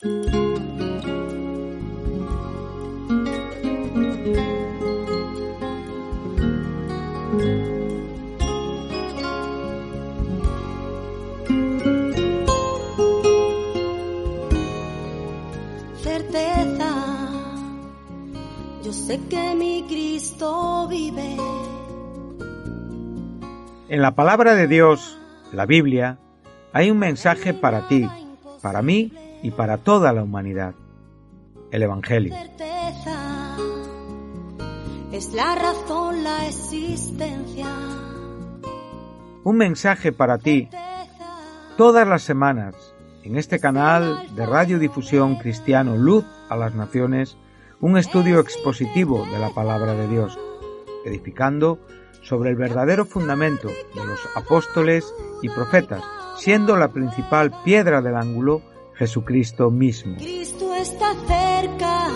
En la palabra de Dios, la Biblia, hay un mensaje para ti, para mí y para toda la humanidad. El Evangelio. Es la razón, la existencia. Un mensaje para ti todas las semanas en este canal de radiodifusión cristiano Luz a las Naciones, un estudio expositivo de la palabra de Dios, edificando sobre el verdadero fundamento de los apóstoles y profetas, siendo la principal piedra del ángulo Jesucristo mismo. Cristo está cerca,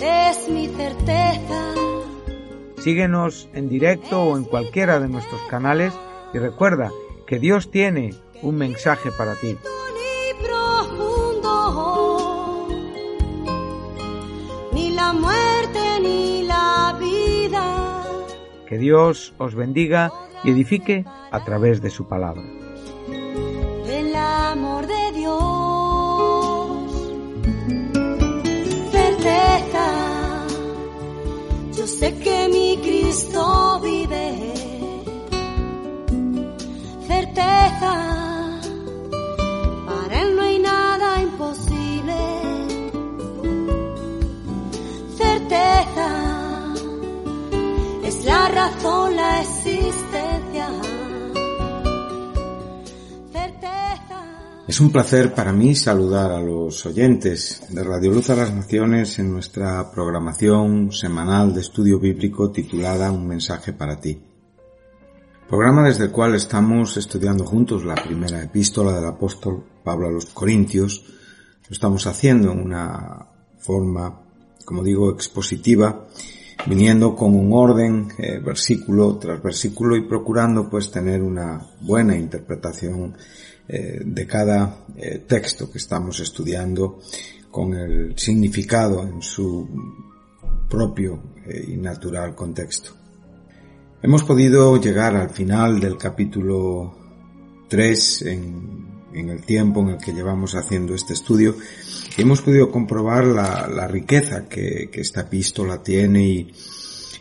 es mi certeza. Síguenos en directo o en cualquiera de nuestros canales y recuerda que Dios tiene un mensaje para ti. Ni la muerte ni la vida. Que Dios os bendiga y edifique a través de su palabra. Sé que mi Cristo vive, certeza, para Él no hay nada imposible, certeza, es la razón, la Es un placer para mí saludar a los oyentes de Radio Luz a las Naciones en nuestra programación semanal de estudio bíblico titulada Un mensaje para ti. Programa desde el cual estamos estudiando juntos la primera epístola del apóstol Pablo a los Corintios. Lo estamos haciendo en una forma, como digo, expositiva, viniendo con un orden, eh, versículo tras versículo y procurando pues tener una buena interpretación de cada eh, texto que estamos estudiando con el significado en su propio eh, y natural contexto. Hemos podido llegar al final del capítulo 3 en, el tiempo en el que llevamos haciendo este estudio y hemos podido comprobar la, riqueza que, esta epístola tiene y,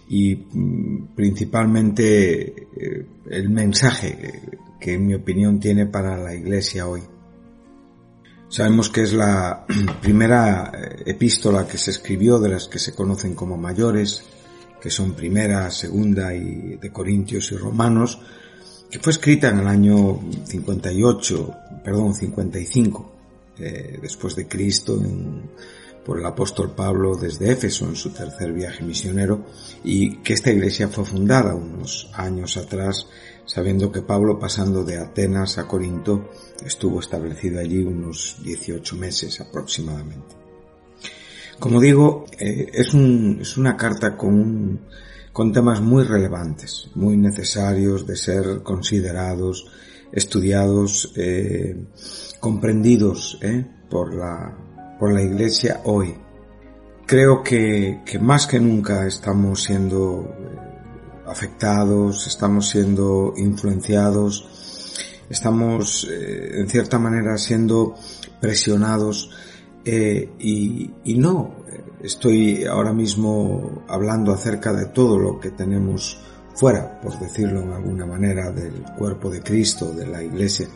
y mm, principalmente el mensaje que en mi opinión tiene para la Iglesia hoy. Sabemos que es la primera eh, epístola que se escribió de las que se conocen como mayores, que son primera, segunda y de Corintios y Romanos, que fue escrita en el año 58, perdón, 55, eh, después de Cristo, por el apóstol Pablo desde Éfeso en su tercer viaje misionero, y que esta iglesia fue fundada unos años atrás sabiendo que Pablo pasando de Atenas a Corinto estuvo establecido allí unos 18 meses aproximadamente. Como digo, eh, es, una carta con, con temas muy relevantes, muy necesarios de ser considerados, estudiados, eh, comprendidos eh, por, la, por la Iglesia hoy. Creo que, que más que nunca estamos siendo afectados, estamos siendo influenciados, estamos eh, en cierta manera siendo presionados eh, y, y, no, estoy ahora mismo hablando acerca de todo lo que tenemos fuera, por decirlo de alguna manera, del cuerpo de Cristo, de la iglesia.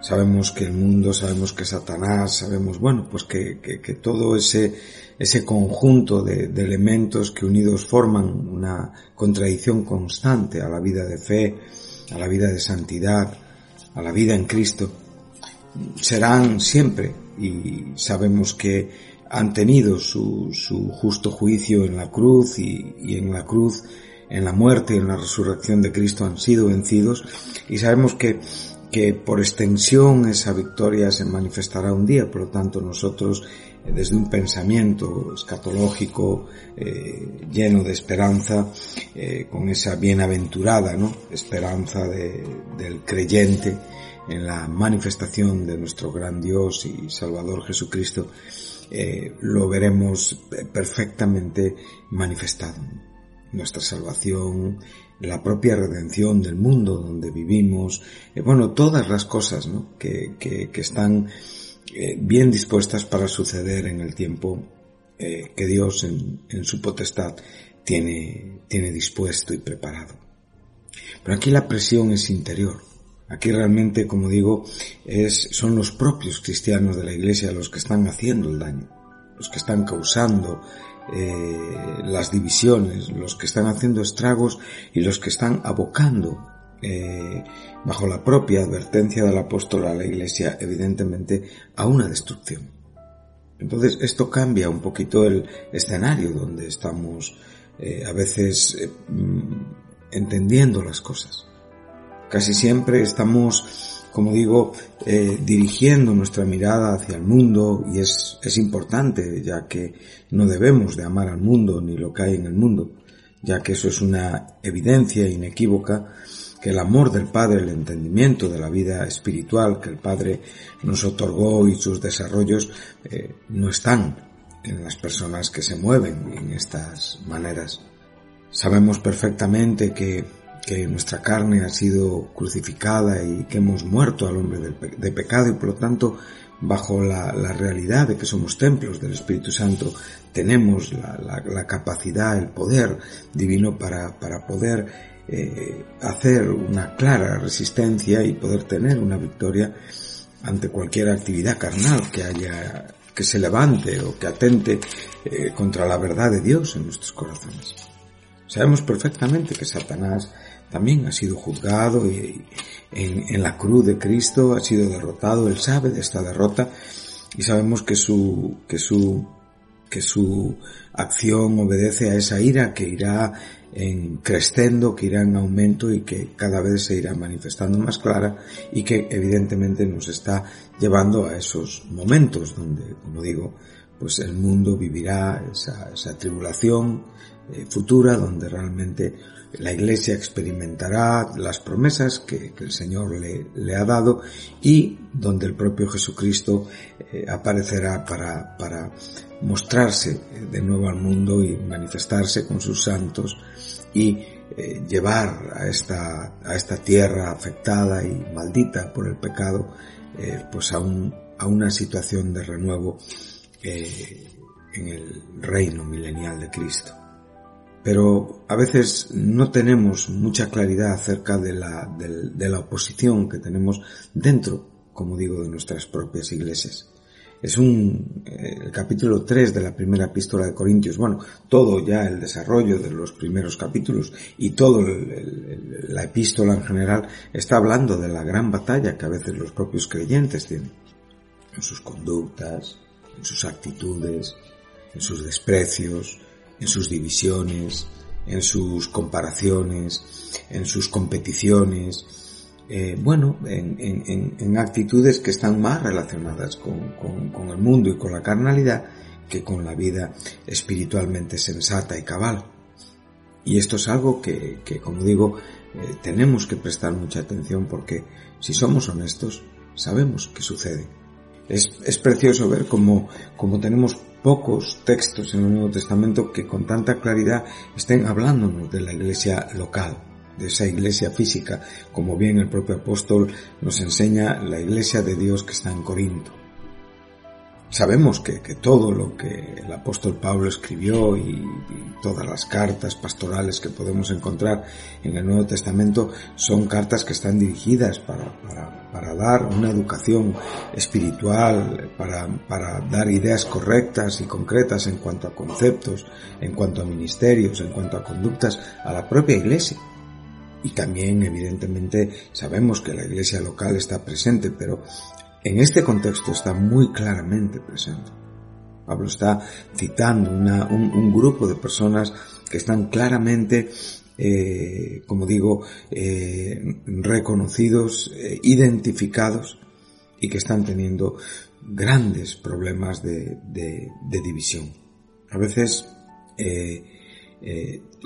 Sabemos que el mundo, sabemos que Satanás, sabemos, bueno, pues que, que, que todo ese ese conjunto de, elementos que unidos forman una contradicción constante a la vida de fe, a la vida de santidad, a la vida en Cristo, serán siempre. Y sabemos que han tenido su, justo juicio en la cruz y, y, en la cruz, en la muerte y en la resurrección de Cristo han sido vencidos. Y sabemos que, que por extensión esa victoria se manifestará un día, por lo tanto nosotros desde un pensamiento escatológico eh, lleno de esperanza, eh, con esa bienaventurada ¿no? esperanza del creyente en la manifestación de nuestro gran Dios y Salvador Jesucristo, eh, lo veremos perfectamente manifestado. Nuestra salvación, la propia redención del mundo donde vivimos, eh, bueno, todas las cosas que, que, están eh, bien dispuestas para suceder en el tiempo que Dios en, en, su potestad tiene, tiene dispuesto y preparado. Pero aquí la presión es interior. Aquí realmente, como digo, es, son los propios cristianos de la iglesia los que están haciendo el daño, los que están causando eh, las divisiones, los que están haciendo estragos y los que están abocando eh, bajo la propia advertencia del apóstol a la iglesia, evidentemente, a una destrucción. Entonces, esto cambia un poquito el escenario donde estamos eh, a veces mm, entendiendo las cosas. Casi siempre estamos, como digo, eh, dirigiendo nuestra mirada hacia el mundo y es, es importante ya que no debemos de amar al mundo ni lo que hay en el mundo, ya que eso es una evidencia inequívoca que el amor del Padre, el entendimiento de la vida espiritual que el Padre nos otorgó y sus desarrollos eh, no están en las personas que se mueven en estas maneras. Sabemos perfectamente que que nuestra carne ha sido crucificada y que hemos muerto al hombre de, pecado y por lo tanto bajo la, realidad de que somos templos del Espíritu Santo tenemos la, capacidad, el poder divino para, para poder eh, hacer una clara resistencia y poder tener una victoria ante cualquier actividad carnal que haya que se levante o que atente eh, contra la verdad de Dios en nuestros corazones. Sabemos perfectamente que Satanás también ha sido juzgado y en, la cruz de Cristo ha sido derrotado, él sabe de esta derrota y sabemos que su, que su, que su acción obedece a esa ira que irá en crescendo, que irá en aumento y que cada vez se irá manifestando más clara y que evidentemente nos está llevando a esos momentos donde, como digo, pues el mundo vivirá esa, esa tribulación eh, futura donde realmente la Iglesia experimentará las promesas que, el Señor le, ha dado y donde el propio Jesucristo eh, aparecerá para, para mostrarse de nuevo al mundo y manifestarse con sus santos y eh, llevar a esta, a esta tierra afectada y maldita por el pecado, eh, pues a, un, a una situación de renuevo en el reino milenial de Cristo pero a veces no tenemos mucha claridad acerca de la, de, la oposición que tenemos dentro, como digo, de nuestras propias iglesias. Es un, eh, el capítulo 3 de la primera epístola de Corintios, bueno, todo ya el desarrollo de los primeros capítulos y todo la epístola en general está hablando de la gran batalla que a veces los propios creyentes tienen en sus conductas, en sus actitudes, en sus desprecios, en sus divisiones, en sus comparaciones, en sus competiciones, eh, bueno, en, actitudes que están más relacionadas con, el mundo y con la carnalidad que con la vida espiritualmente sensata y cabal. Y esto es algo que, como digo, eh, tenemos que prestar mucha atención porque si somos honestos, sabemos que sucede. Es, precioso ver cómo, cómo tenemos pocos textos en el Nuevo Testamento que con tanta claridad estén hablándonos de la iglesia local, de esa iglesia física, como bien el propio apóstol nos enseña la iglesia de Dios que está en Corinto. Sabemos que, todo lo que el apóstol Pablo escribió y, todas las cartas pastorales que podemos encontrar en el Nuevo Testamento son cartas que están dirigidas para, dar una educación espiritual, para dar ideas correctas y concretas en cuanto a conceptos, en cuanto a ministerios, en cuanto a conductas a la propia iglesia. Y también, evidentemente, sabemos que la iglesia local está presente, pero en este contexto está muy claramente presente. Pablo está citando un, grupo de personas que están claramente, eh, como digo, eh, reconocidos, eh, identificados y que están teniendo grandes problemas de, división. A veces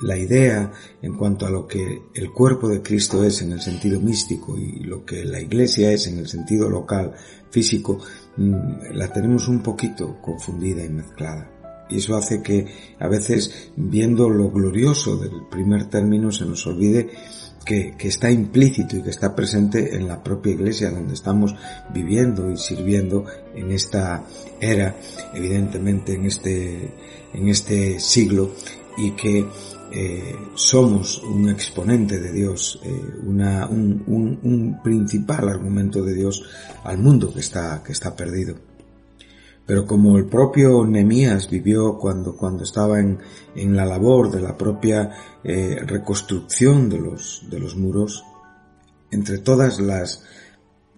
la idea en cuanto a lo que el cuerpo de Cristo es en el sentido místico y lo que la iglesia es en el sentido local, físico, mm, la tenemos un poquito confundida y mezclada. Y eso hace que a veces viendo lo glorioso del primer término se nos olvide que, que, está implícito y que está presente en la propia iglesia donde estamos viviendo y sirviendo en esta era, evidentemente en este, en este siglo y que eh, somos un exponente de Dios, eh, un, principal argumento de Dios al mundo que está, que está perdido. Pero como el propio Nemías vivió cuando, cuando estaba en, en la labor de la propia eh, reconstrucción de los, de los muros, entre todas las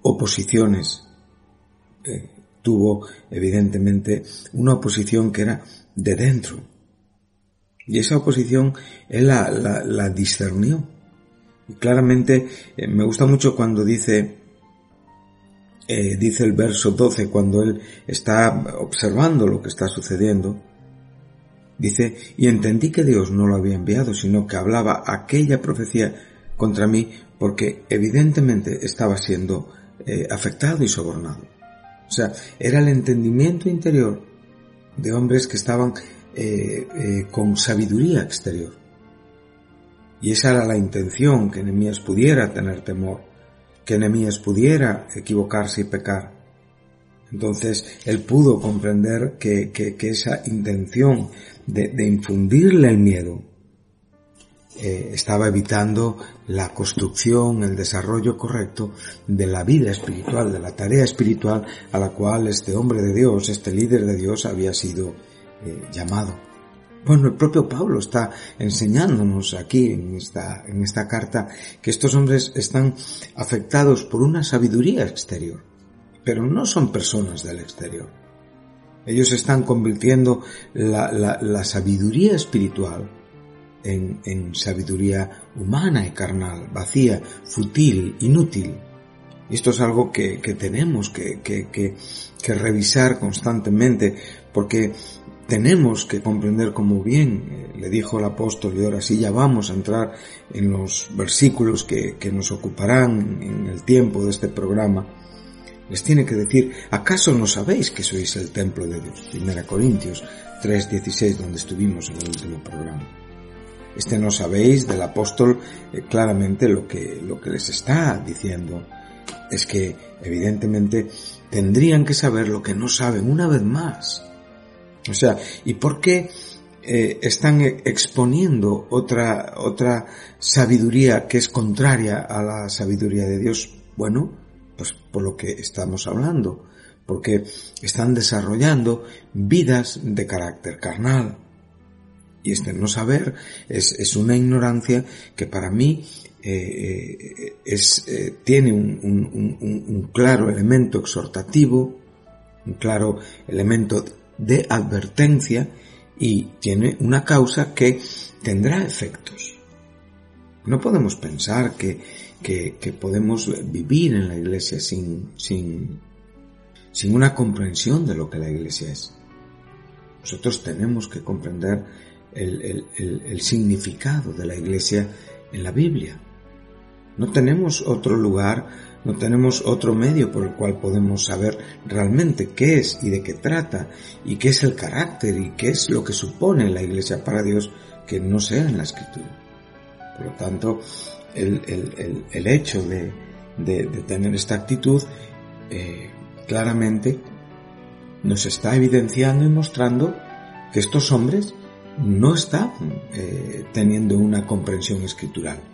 oposiciones, tuvo evidentemente una oposición que era de dentro, y esa oposición él la, discernió. Y claramente eh, me gusta mucho cuando dice, eh, dice el verso 12, cuando él está observando lo que está sucediendo, dice, y entendí que Dios no lo había enviado, sino que hablaba aquella profecía contra mí porque evidentemente estaba siendo eh, afectado y sobornado. O sea, era el entendimiento interior de hombres que estaban eh, eh, con sabiduría exterior. Y esa era la intención, que Nehemías pudiera tener temor, que Nehemías pudiera equivocarse y pecar. Entonces él pudo comprender que, que, esa intención de, de, infundirle el miedo eh, estaba evitando la construcción, el desarrollo correcto de la vida espiritual, de la tarea espiritual a la cual este hombre de Dios, este líder de Dios había sido eh, llamado. Bueno, el propio Pablo está enseñándonos aquí en esta, en esta carta que estos hombres están afectados por una sabiduría exterior, pero no son personas del exterior. Ellos están convirtiendo la, la, la sabiduría espiritual en, en, sabiduría humana y carnal, vacía, fútil, inútil. Esto es algo que, que tenemos que, que, que, revisar constantemente, porque tenemos que comprender como bien eh, le dijo el apóstol y ahora sí ya vamos a entrar en los versículos que, que nos ocuparán en el tiempo de este programa, les tiene que decir, ¿acaso no sabéis que sois el templo de Dios? Primera Corintios 3:16 donde estuvimos en el último programa. Este no sabéis del apóstol eh, claramente lo que, lo que les está diciendo es que evidentemente tendrían que saber lo que no saben una vez más o sea, ¿y por qué eh, están exponiendo otra, otra sabiduría que es contraria a la sabiduría de Dios? Bueno, pues por lo que estamos hablando, porque están desarrollando vidas de carácter carnal. Y este no saber es, es una ignorancia que para mí eh, eh eh, tiene un, claro elemento exhortativo, un claro elemento de advertencia y tiene una causa que tendrá efectos. No podemos pensar que, que, podemos vivir en la iglesia sin, sin, sin una comprensión de lo que la iglesia es. Nosotros tenemos que comprender el, el, significado de la iglesia en la Biblia. No tenemos otro lugar no tenemos otro medio por el cual podemos saber realmente qué es y de qué trata y qué es el carácter y qué es lo que supone la iglesia para Dios que no sea en la escritura. Por lo tanto, el, el, el, hecho de, de, tener esta actitud eh, claramente nos está evidenciando y mostrando que estos hombres no están eh, teniendo una comprensión escritural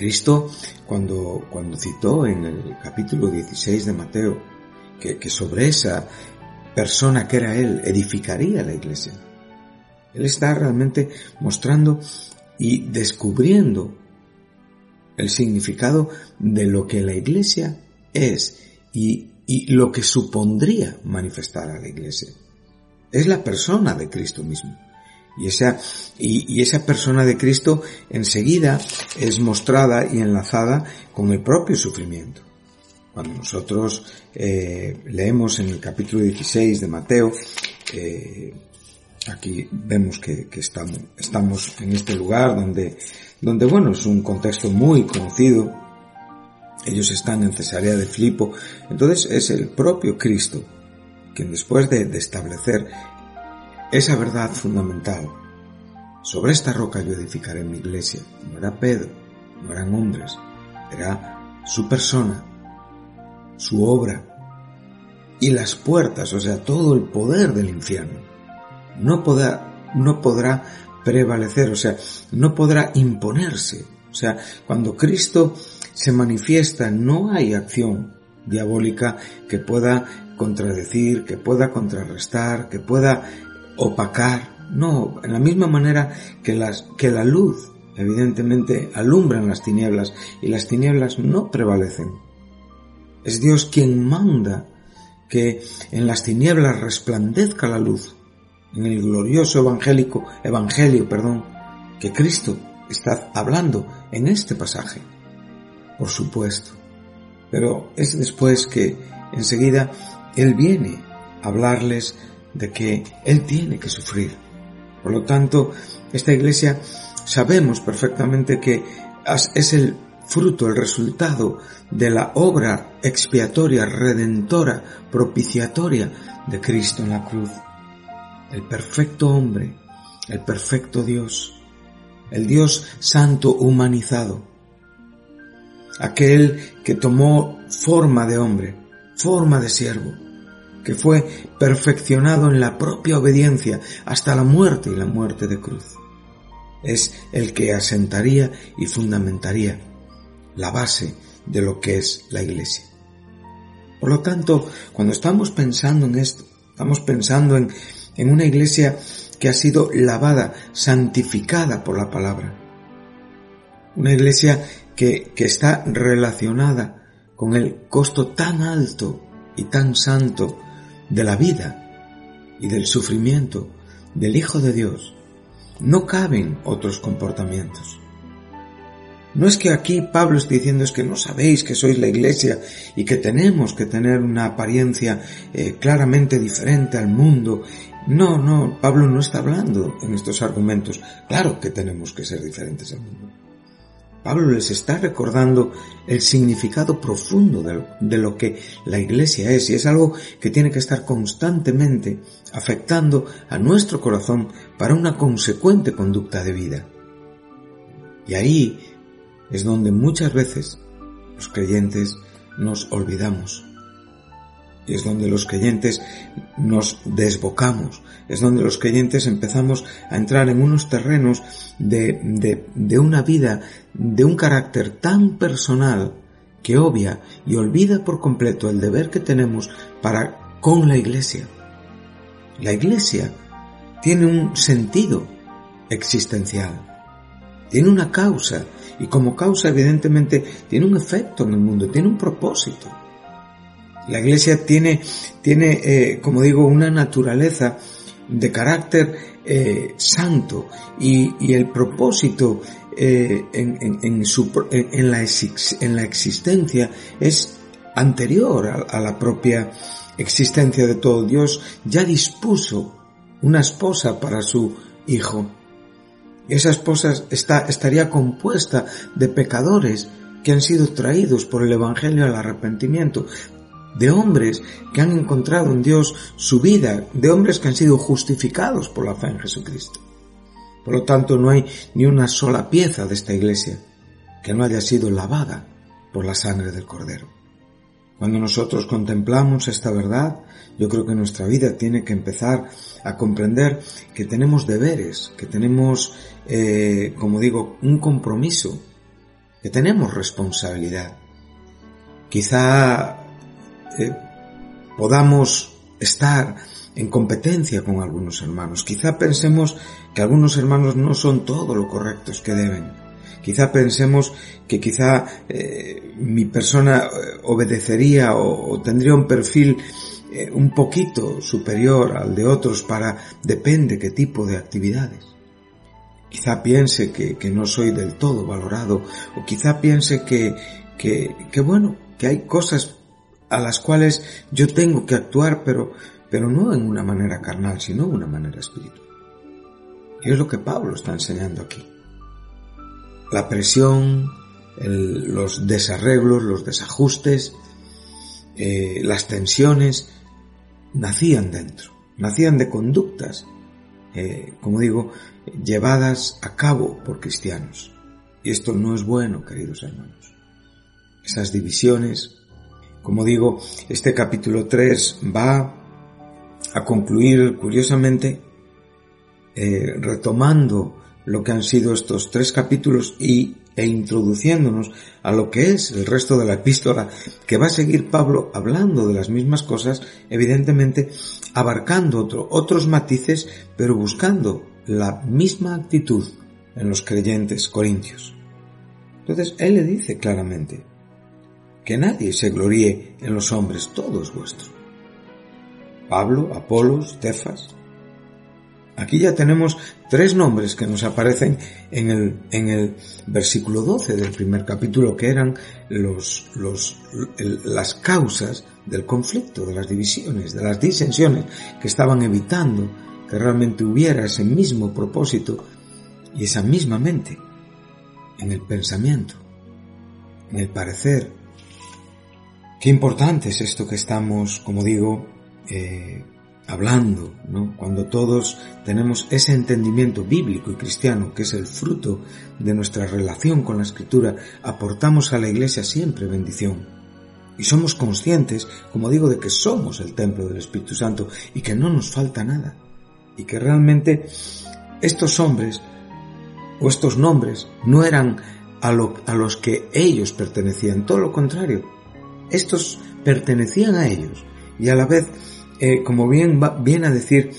Cristo, cuando, cuando citó en el capítulo 16 de Mateo, que, que sobre esa persona que era Él edificaría la iglesia, Él está realmente mostrando y descubriendo el significado de lo que la iglesia es y, y lo que supondría manifestar a la iglesia. Es la persona de Cristo mismo. Y esa, y, esa persona de Cristo enseguida es mostrada y enlazada con el propio sufrimiento. Cuando nosotros eh, leemos en el capítulo 16 de Mateo, eh, Aquí vemos que, estamos, en este lugar donde, donde, bueno, es un contexto muy conocido. Ellos están en Cesarea de Filipo. Entonces es el propio Cristo quien después de, de establecer esa verdad fundamental, sobre esta roca yo edificaré mi iglesia, no era Pedro, no eran hombres, era su persona, su obra y las puertas, o sea, todo el poder del infierno. No podrá, no podrá prevalecer, o sea, no podrá imponerse. O sea, cuando Cristo se manifiesta, no hay acción diabólica que pueda contradecir, que pueda contrarrestar, que pueda opacar. No, en la misma manera que, las, que la luz evidentemente alumbran las tinieblas y las tinieblas no prevalecen. Es Dios quien manda que en las tinieblas resplandezca la luz, en el glorioso evangélico, evangelio, perdón, que Cristo está hablando en este pasaje. Por supuesto. Pero es después que enseguida Él viene a hablarles de que Él tiene que sufrir. Por lo tanto, esta iglesia sabemos perfectamente que es el fruto, el resultado de la obra expiatoria, redentora, propiciatoria de Cristo en la cruz. El perfecto hombre, el perfecto Dios, el Dios santo humanizado, aquel que tomó forma de hombre, forma de siervo, que fue perfeccionado en la propia obediencia hasta la muerte y la muerte de cruz. Es el que asentaría y fundamentaría la base de lo que es la iglesia. Por lo tanto, cuando estamos pensando en esto, estamos pensando en, en una iglesia que ha sido lavada, santificada por la palabra. Una iglesia que, que está relacionada con el costo tan alto y tan santo de la vida y del sufrimiento del Hijo de Dios, no caben otros comportamientos. No es que aquí Pablo esté diciendo es que no sabéis que sois la iglesia y que tenemos que tener una apariencia eh, claramente diferente al mundo. No, no, Pablo no está hablando en estos argumentos. Claro que tenemos que ser diferentes al mundo. Pablo les está recordando el significado profundo de, lo que la iglesia es y es algo que tiene que estar constantemente afectando a nuestro corazón para una consecuente conducta de vida. Y ahí es donde muchas veces los creyentes nos olvidamos es donde los creyentes nos desbocamos, es donde los creyentes empezamos a entrar en unos terrenos de, de, de una vida, de un carácter tan personal que obvia y olvida por completo el deber que tenemos para con la iglesia. La iglesia tiene un sentido existencial, tiene una causa y como causa evidentemente tiene un efecto en el mundo, tiene un propósito. La iglesia tiene, tiene eh, como digo, una naturaleza de carácter eh, santo y, el propósito eh, en, su, en, la, en, la, existencia es anterior a, la propia existencia de todo. Dios ya dispuso una esposa para su hijo. Esa esposa está, estaría compuesta de pecadores que han sido traídos por el Evangelio al arrepentimiento, de hombres que han encontrado en Dios su vida, de hombres que han sido justificados por la fe en Jesucristo. Por lo tanto, no hay ni una sola pieza de esta iglesia que no haya sido lavada por la sangre del Cordero. Cuando nosotros contemplamos esta verdad, yo creo que nuestra vida tiene que empezar a comprender que tenemos deberes, que tenemos, eh, como digo, un compromiso, que tenemos responsabilidad. Quizá eh, podamos estar en competencia con algunos hermanos. Quizá pensemos que algunos hermanos no son todo lo correctos que deben. Quizá pensemos que quizá eh, mi persona eh, obedecería o, tendría un perfil un poquito superior al de otros para depende qué tipo de actividades. Quizá piense que, que no soy del todo valorado o quizá piense que, que, que bueno, que hay cosas a las cuales yo tengo que actuar, pero, pero no en una manera carnal, sino en una manera espiritual. Y es lo que Pablo está enseñando aquí. La presión, los desarreglos, los desajustes, eh, las tensiones, nacían dentro, nacían de conductas, eh, como digo, llevadas a cabo por cristianos. Y esto no es bueno, queridos hermanos. Esas divisiones, como digo, este capítulo 3 va a concluir curiosamente eh, retomando lo que han sido estos tres capítulos y, e introduciéndonos a lo que es el resto de la epístola, que va a seguir Pablo hablando de las mismas cosas, evidentemente abarcando otros matices, pero buscando la misma actitud en los creyentes corintios. Entonces, él le dice claramente que nadie se gloríe en los hombres, todo es vuestro. Pablo, Apolos, Tefas, Aquí ya tenemos tres nombres que nos aparecen en el, en el versículo 12 del primer capítulo, que eran los, los, las causas del conflicto, de las divisiones, de las disensiones que estaban evitando que realmente hubiera ese mismo propósito y esa misma mente en el pensamiento, en el parecer. Qué importante es esto que estamos, como digo, eh, hablando, ¿no? Cuando todos tenemos ese entendimiento bíblico y cristiano, que es el fruto de nuestra relación con la Escritura, aportamos a la Iglesia siempre bendición. Y somos conscientes, como digo, de que somos el templo del Espíritu Santo y que no nos falta nada. Y que realmente estos hombres o estos nombres no eran a, a los que ellos pertenecían, todo lo contrario. Estos pertenecían a ellos y a la vez eh, como bien viene a decir,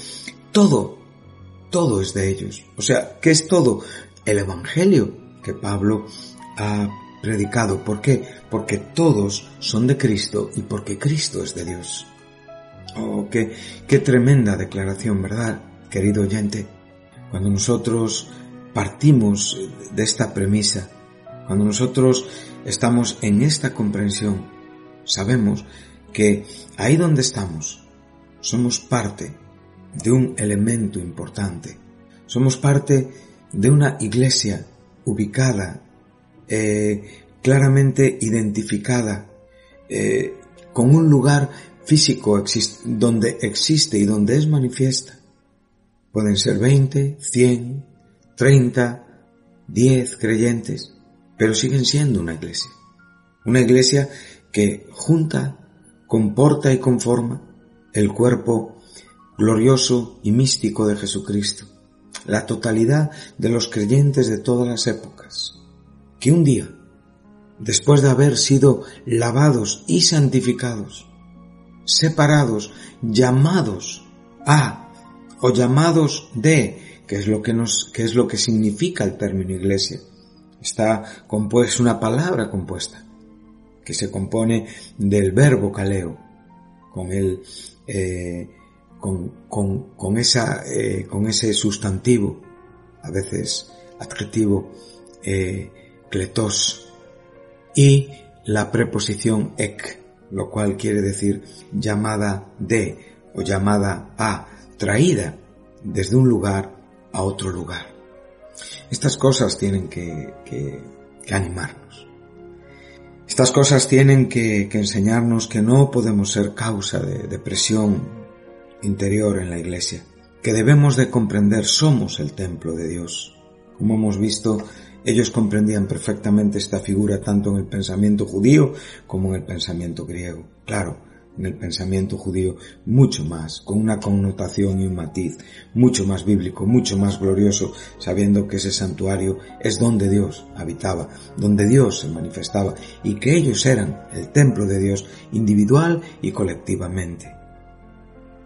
todo, todo es de ellos. O sea, ¿qué es todo? El Evangelio que Pablo ha predicado. ¿Por qué? Porque todos son de Cristo y porque Cristo es de Dios. Oh, qué, qué tremenda declaración, ¿verdad, querido oyente? Cuando nosotros partimos de esta premisa, cuando nosotros estamos en esta comprensión, sabemos que ahí donde estamos, somos parte de un elemento importante. Somos parte de una iglesia ubicada, eh, claramente identificada, eh, con un lugar físico donde existe y donde es manifiesta. Pueden ser 20, 100, 30, 10 creyentes, pero siguen siendo una iglesia. Una iglesia que junta, comporta y conforma el cuerpo glorioso y místico de Jesucristo, la totalidad de los creyentes de todas las épocas, que un día, después de haber sido lavados y santificados, separados, llamados a o llamados de, que es lo que nos, es lo que significa el término iglesia. Está compuesta una palabra compuesta que se compone del verbo caleo, con el eh, con, esa, eh, con ese sustantivo, a veces adjetivo, eh, kletos, y la preposición ek, lo cual quiere decir llamada de o llamada a, traída desde un lugar a otro lugar. Estas cosas tienen que, que animarnos. Estas cosas tienen que, enseñarnos que no podemos ser causa de depresión interior en la iglesia, que debemos de comprender somos el templo de Dios. Como hemos visto, ellos comprendían perfectamente esta figura tanto en el pensamiento judío como en el pensamiento griego. Claro, en el pensamiento judío mucho más, con una connotación y un matiz mucho más bíblico, mucho más glorioso, sabiendo que ese santuario es donde Dios habitaba, donde Dios se manifestaba y que ellos eran el templo de Dios individual y colectivamente.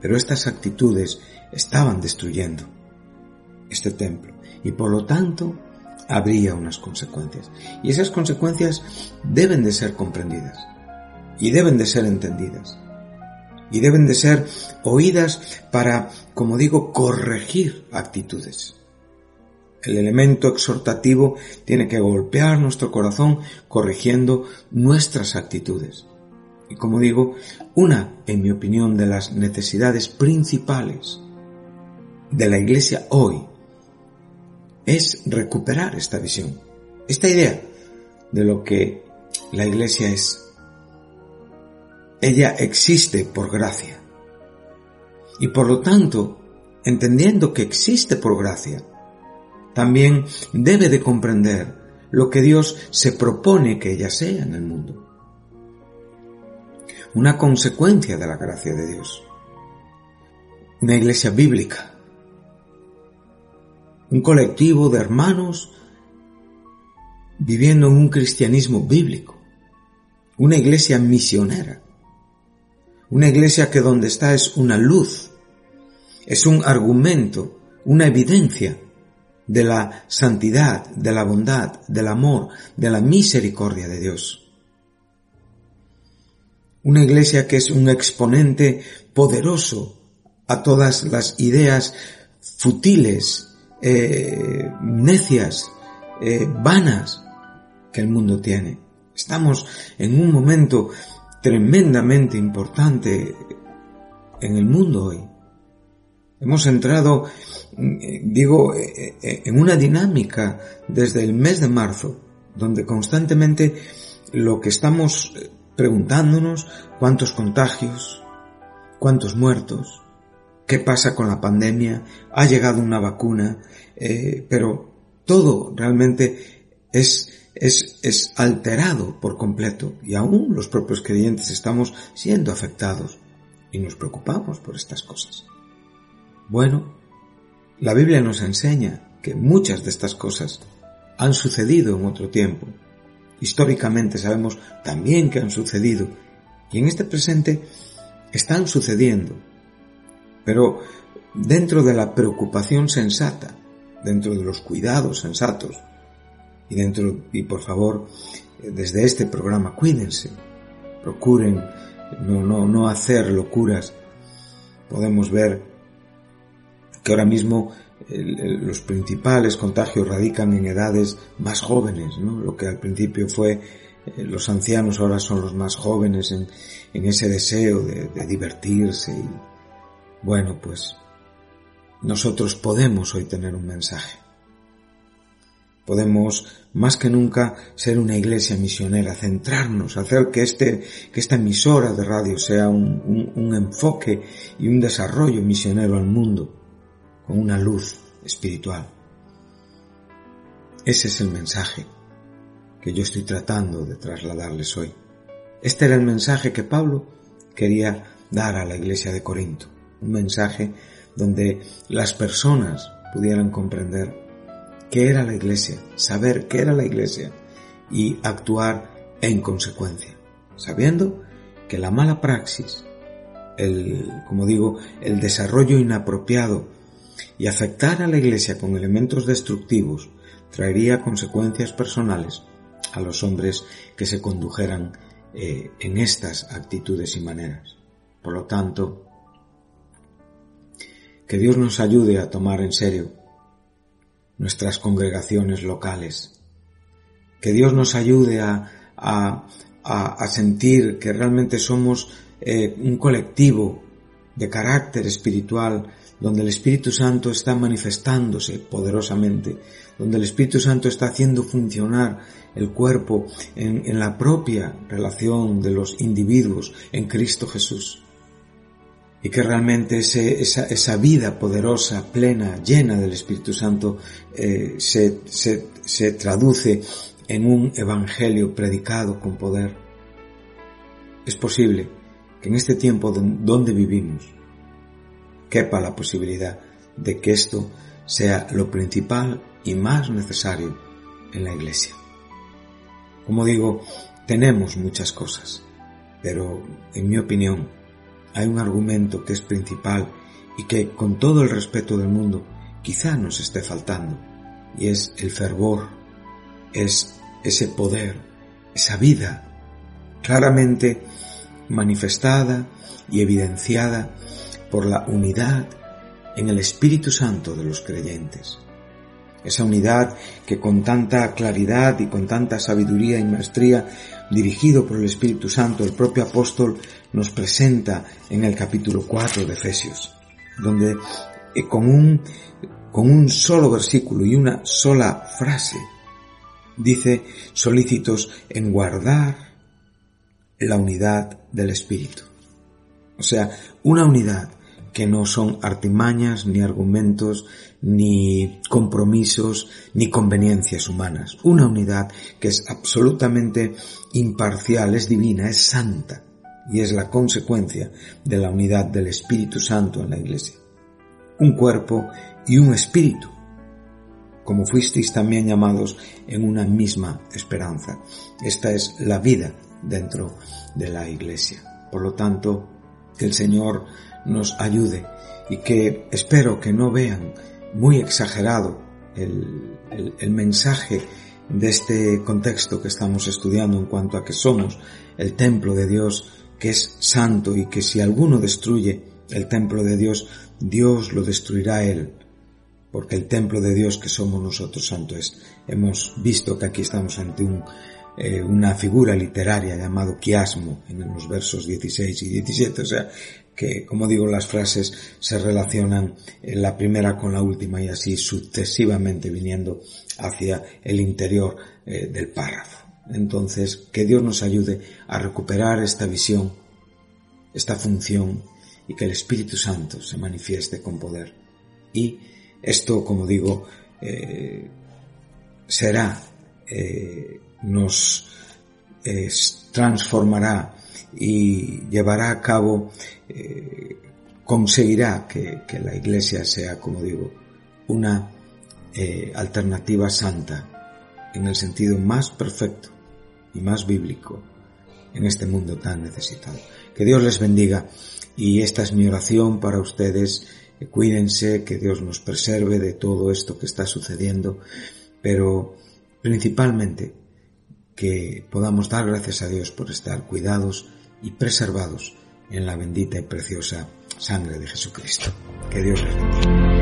Pero estas actitudes estaban destruyendo este templo y por lo tanto habría unas consecuencias. Y esas consecuencias deben de ser comprendidas y deben de ser entendidas y deben de ser oídas para, como digo, corregir actitudes. El elemento exhortativo tiene que golpear nuestro corazón corrigiendo nuestras actitudes. Y como digo, una, en mi opinión, de las necesidades principales de la Iglesia hoy es recuperar esta visión, esta idea de lo que la iglesia es. Ella existe por gracia. Y por lo tanto, entendiendo que existe por gracia, también debe de comprender lo que Dios se propone que ella sea en el mundo. Una consecuencia de la gracia de Dios. Una iglesia bíblica. Un colectivo de hermanos viviendo en un cristianismo bíblico. Una iglesia misionera. Una iglesia que donde está es una luz, es un argumento, una evidencia de la santidad, de la bondad, del amor, de la misericordia de Dios. Una iglesia que es un exponente poderoso a todas las ideas futiles, eh, necias, eh, vanas que el mundo tiene. Estamos en un momento tremendamente importante en el mundo hoy. Hemos entrado, mm, digo, eh, eh, en una dinámica desde el mes de marzo, donde constantemente lo que estamos eh, preguntándonos, cuántos contagios, cuántos muertos, qué pasa con la pandemia, ha llegado una vacuna, pero todo realmente es, es, es alterado por completo y aún los propios creyentes estamos siendo afectados y nos preocupamos por estas cosas. Bueno, la Biblia nos enseña que muchas de estas cosas han sucedido en otro tiempo. Históricamente sabemos también que han sucedido y en este presente están sucediendo. Pero dentro de la preocupación sensata, dentro de los cuidados sensatos y dentro, y por favor, desde este programa cuídense, procuren no, no, no hacer locuras. Podemos ver que ahora mismo los principales contagios radican en edades más jóvenes, ¿no? Lo que al principio fue eh, los ancianos ahora son los más jóvenes en, ese deseo de, de divertirse y bueno, pues nosotros podemos hoy tener un mensaje. Podemos más que nunca ser una iglesia misionera, centrarnos, hacer que, este, que esta emisora de radio sea un, un enfoque y un desarrollo misionero al mundo con una luz espiritual. Ese es el mensaje que yo estoy tratando de trasladarles hoy. Este era el mensaje que Pablo quería dar a la iglesia de Corinto. Un mensaje donde las personas pudieran comprender qué era la iglesia, saber qué era la iglesia y actuar en consecuencia, sabiendo que la mala praxis, el, como digo, el desarrollo inapropiado y afectar a la Iglesia con elementos destructivos traería consecuencias personales a los hombres que se condujeran eh, en estas actitudes y maneras. Por lo tanto, que Dios nos ayude a tomar en serio nuestras congregaciones locales, que Dios nos ayude a, a, sentir que realmente somos eh, un colectivo de carácter espiritual donde el Espíritu Santo está manifestándose poderosamente, donde el Espíritu Santo está haciendo funcionar el cuerpo en, la propia relación de los individuos en Cristo Jesús. Y que realmente esa, vida poderosa, plena, llena del Espíritu Santo eh, se, se traduce en un evangelio predicado con poder. Es posible que en este tiempo donde vivimos, quepa la posibilidad de que esto sea lo principal y más necesario en la iglesia. Como digo, tenemos muchas cosas, pero en mi opinión hay un argumento que es principal y que con todo el respeto del mundo quizá nos esté faltando, y es el fervor, es ese poder, esa vida claramente manifestada y evidenciada por la unidad en el Espíritu Santo de los creyentes. Esa unidad que con tanta claridad y con tanta sabiduría y maestría, dirigido por el Espíritu Santo, el propio apóstol nos presenta en el capítulo 4 de Efesios, donde eh, con un, con un solo versículo y una sola frase. Dice solícitos en guardar la unidad del Espíritu. O sea, una unidad que no son artimañas, ni argumentos, ni compromisos, ni conveniencias humanas. Una unidad que es absolutamente imparcial, es divina, es santa y es la consecuencia de la unidad del Espíritu Santo en la Iglesia. Un cuerpo y un espíritu, como fuisteis también llamados en una misma esperanza. Esta es la vida dentro de la Iglesia. Por lo tanto, que el Señor nos ayude y que espero que no vean muy exagerado el, el, mensaje de este contexto que estamos estudiando en cuanto a que somos el templo de Dios que es santo y que si alguno destruye el templo de Dios, Dios lo destruirá él, porque el templo de Dios que somos nosotros santo es. Hemos visto que aquí estamos ante un eh, una figura literaria llamado quiasmo en los versos 16 y 17, o sea que, como digo, las frases se relacionan la primera con la última y así sucesivamente viniendo hacia el interior eh, del párrafo. Entonces, que Dios nos ayude a recuperar esta visión, esta función y que el Espíritu Santo se manifieste con poder. Y esto, como digo, eh, será nos transformará y llevará a cabo, eh, conseguirá que, la Iglesia sea, como digo, una eh, alternativa santa en el sentido más perfecto y más bíblico en este mundo tan necesitado. Que Dios les bendiga y esta es mi oración para ustedes. Cuídense, que Dios nos preserve de todo esto que está sucediendo, pero principalmente que podamos dar gracias a Dios por estar cuidados y preservados en la bendita y preciosa sangre de Jesucristo. Que Dios les bendiga.